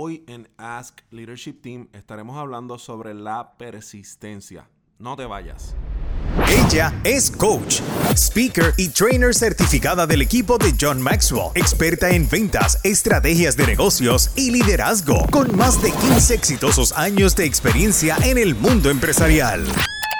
Hoy en Ask Leadership Team estaremos hablando sobre la persistencia. No te vayas. Ella es coach, speaker y trainer certificada del equipo de John Maxwell, experta en ventas, estrategias de negocios y liderazgo, con más de 15 exitosos años de experiencia en el mundo empresarial.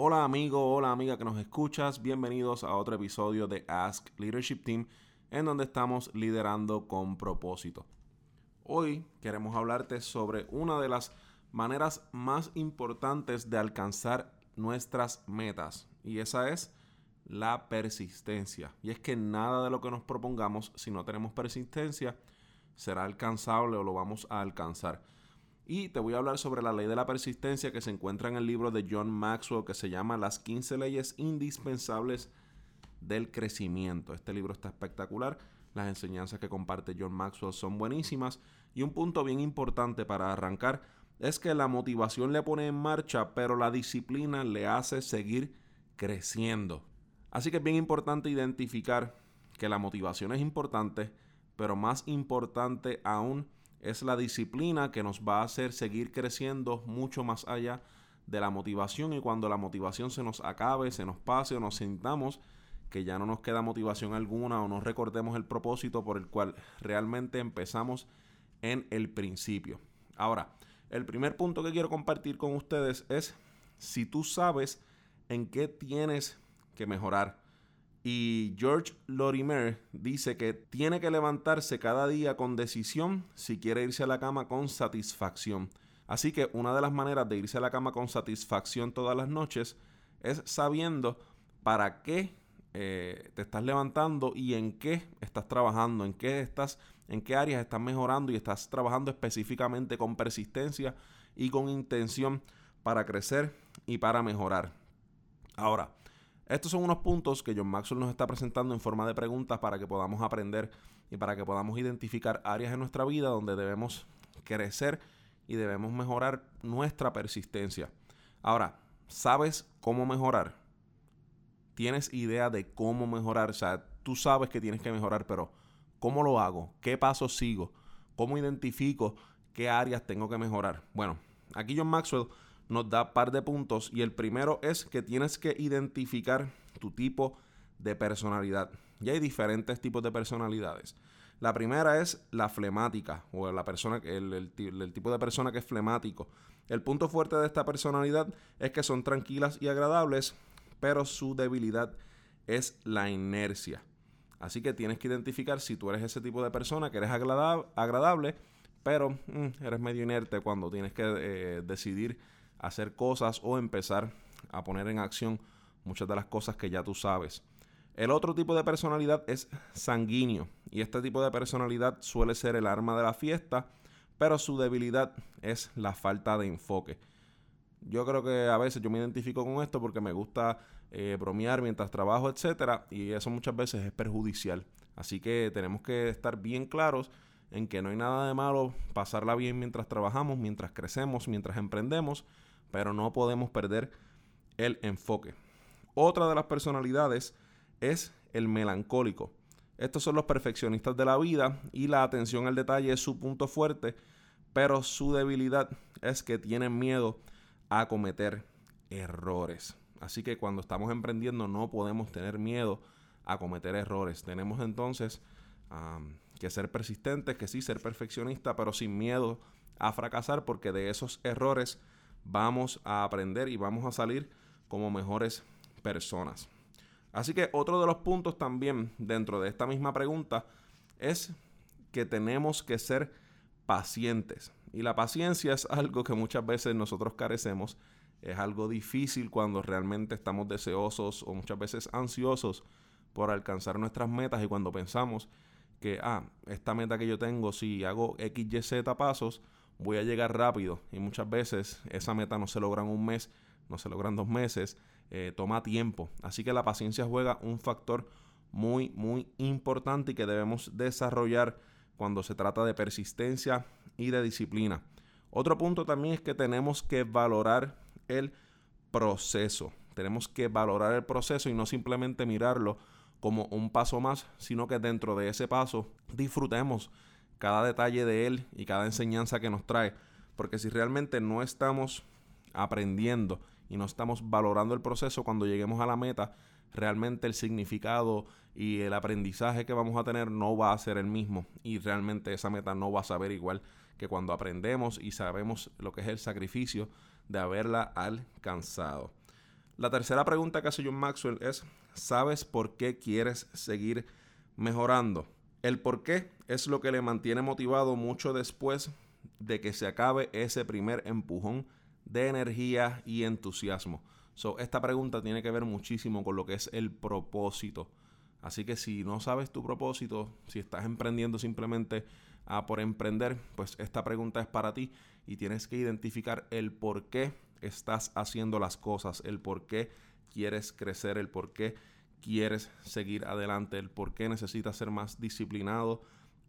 Hola amigo, hola amiga que nos escuchas. Bienvenidos a otro episodio de Ask Leadership Team en donde estamos liderando con propósito. Hoy queremos hablarte sobre una de las maneras más importantes de alcanzar nuestras metas y esa es la persistencia. Y es que nada de lo que nos propongamos, si no tenemos persistencia, será alcanzable o lo vamos a alcanzar. Y te voy a hablar sobre la ley de la persistencia que se encuentra en el libro de John Maxwell que se llama Las 15 leyes indispensables del crecimiento. Este libro está espectacular. Las enseñanzas que comparte John Maxwell son buenísimas. Y un punto bien importante para arrancar es que la motivación le pone en marcha, pero la disciplina le hace seguir creciendo. Así que es bien importante identificar que la motivación es importante, pero más importante aún es la disciplina que nos va a hacer seguir creciendo mucho más allá de la motivación y cuando la motivación se nos acabe, se nos pase o nos sintamos que ya no nos queda motivación alguna o no recordemos el propósito por el cual realmente empezamos en el principio. Ahora, el primer punto que quiero compartir con ustedes es si tú sabes en qué tienes que mejorar. Y George Lorimer dice que tiene que levantarse cada día con decisión si quiere irse a la cama con satisfacción. Así que una de las maneras de irse a la cama con satisfacción todas las noches es sabiendo para qué eh, te estás levantando y en qué estás trabajando, en qué estás, en qué áreas estás mejorando y estás trabajando específicamente con persistencia y con intención para crecer y para mejorar. Ahora, estos son unos puntos que John Maxwell nos está presentando en forma de preguntas para que podamos aprender y para que podamos identificar áreas en nuestra vida donde debemos crecer y debemos mejorar nuestra persistencia. Ahora, ¿sabes cómo mejorar? ¿Tienes idea de cómo mejorar? O sea, tú sabes que tienes que mejorar, pero ¿cómo lo hago? ¿Qué pasos sigo? ¿Cómo identifico qué áreas tengo que mejorar? Bueno, aquí John Maxwell nos da par de puntos y el primero es que tienes que identificar tu tipo de personalidad. Y hay diferentes tipos de personalidades. La primera es la flemática o la persona, el, el tipo de persona que es flemático. El punto fuerte de esta personalidad es que son tranquilas y agradables, pero su debilidad es la inercia. Así que tienes que identificar si tú eres ese tipo de persona que eres agradable, pero mm, eres medio inerte cuando tienes que eh, decidir hacer cosas o empezar a poner en acción muchas de las cosas que ya tú sabes. El otro tipo de personalidad es sanguíneo y este tipo de personalidad suele ser el arma de la fiesta, pero su debilidad es la falta de enfoque. Yo creo que a veces yo me identifico con esto porque me gusta eh, bromear mientras trabajo, etcétera, y eso muchas veces es perjudicial. Así que tenemos que estar bien claros en que no hay nada de malo pasarla bien mientras trabajamos, mientras crecemos, mientras emprendemos, pero no podemos perder el enfoque. Otra de las personalidades es el melancólico. Estos son los perfeccionistas de la vida y la atención al detalle es su punto fuerte, pero su debilidad es que tienen miedo a cometer errores. Así que cuando estamos emprendiendo no podemos tener miedo a cometer errores. Tenemos entonces que ser persistentes, que sí, ser perfeccionista, pero sin miedo a fracasar porque de esos errores vamos a aprender y vamos a salir como mejores personas. Así que otro de los puntos también dentro de esta misma pregunta es que tenemos que ser pacientes. Y la paciencia es algo que muchas veces nosotros carecemos. Es algo difícil cuando realmente estamos deseosos o muchas veces ansiosos por alcanzar nuestras metas y cuando pensamos que, ah, esta meta que yo tengo, si hago X, Y, Z pasos, voy a llegar rápido y muchas veces esa meta no se logra en un mes, no se logra en dos meses, eh, toma tiempo. Así que la paciencia juega un factor muy, muy importante y que debemos desarrollar cuando se trata de persistencia y de disciplina. Otro punto también es que tenemos que valorar el proceso. Tenemos que valorar el proceso y no simplemente mirarlo como un paso más, sino que dentro de ese paso disfrutemos cada detalle de él y cada enseñanza que nos trae. Porque si realmente no estamos aprendiendo y no estamos valorando el proceso cuando lleguemos a la meta, realmente el significado y el aprendizaje que vamos a tener no va a ser el mismo y realmente esa meta no va a saber igual que cuando aprendemos y sabemos lo que es el sacrificio de haberla alcanzado. La tercera pregunta que hace John Maxwell es, ¿sabes por qué quieres seguir mejorando? El por qué es lo que le mantiene motivado mucho después de que se acabe ese primer empujón de energía y entusiasmo. So, esta pregunta tiene que ver muchísimo con lo que es el propósito. Así que si no sabes tu propósito, si estás emprendiendo simplemente a por emprender, pues esta pregunta es para ti y tienes que identificar el por qué estás haciendo las cosas, el por qué quieres crecer, el por qué quieres seguir adelante, el por qué necesitas ser más disciplinado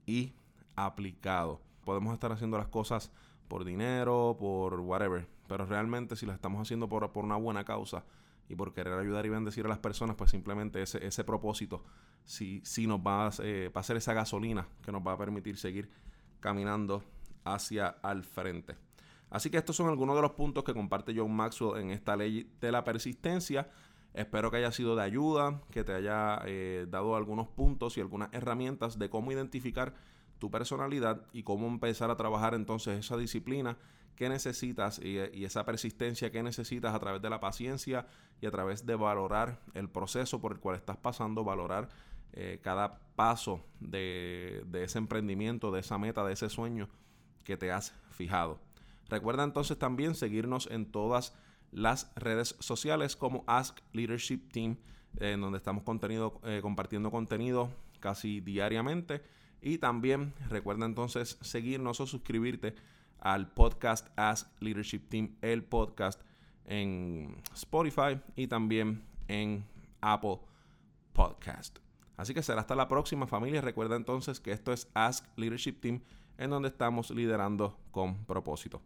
y aplicado. Podemos estar haciendo las cosas por dinero, por whatever, pero realmente si las estamos haciendo por, por una buena causa y por querer ayudar y bendecir a las personas, pues simplemente ese, ese propósito sí, sí nos va a, eh, ser esa gasolina que nos va a permitir seguir caminando hacia al frente. Así que estos son algunos de los puntos que comparte John Maxwell en esta ley de la persistencia. Espero que haya sido de ayuda, que te haya eh, dado algunos puntos y algunas herramientas de cómo identificar tu personalidad y cómo empezar a trabajar entonces esa disciplina que necesitas y, esa persistencia que necesitas a través de la paciencia y a través de valorar el proceso por el cual estás pasando, valorar eh, cada paso de, de ese emprendimiento, de esa meta, de ese sueño que te has fijado. Recuerda entonces también seguirnos en todas las redes sociales como Ask Leadership Team, en donde estamos eh, compartiendo contenido casi diariamente. Y también recuerda entonces seguirnos o suscribirte al podcast Ask Leadership Team, el podcast en Spotify y también en Apple Podcast. Así que será hasta la próxima familia. Recuerda entonces que esto es Ask Leadership Team, en donde estamos liderando con propósito.